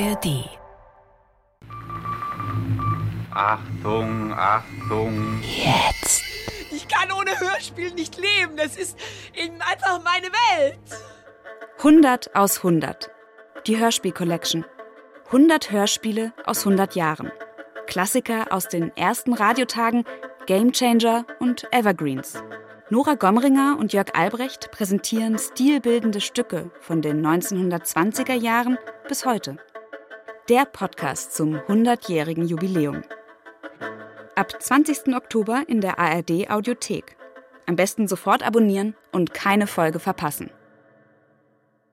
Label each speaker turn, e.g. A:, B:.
A: ARD.
B: Achtung, Achtung.
A: Jetzt.
C: Ich kann ohne Hörspiel nicht leben. Das ist eben einfach meine Welt.
D: 100 aus 100. Die Hörspiel Collection. 100 Hörspiele aus 100 Jahren. Klassiker aus den ersten Radiotagen, Gamechanger und Evergreens. Nora Gomringer und Jörg Albrecht präsentieren stilbildende Stücke von den 1920er Jahren bis heute. Der Podcast zum 100-jährigen Jubiläum. Ab 20. Oktober in der ARD Audiothek. Am besten sofort abonnieren und keine Folge verpassen.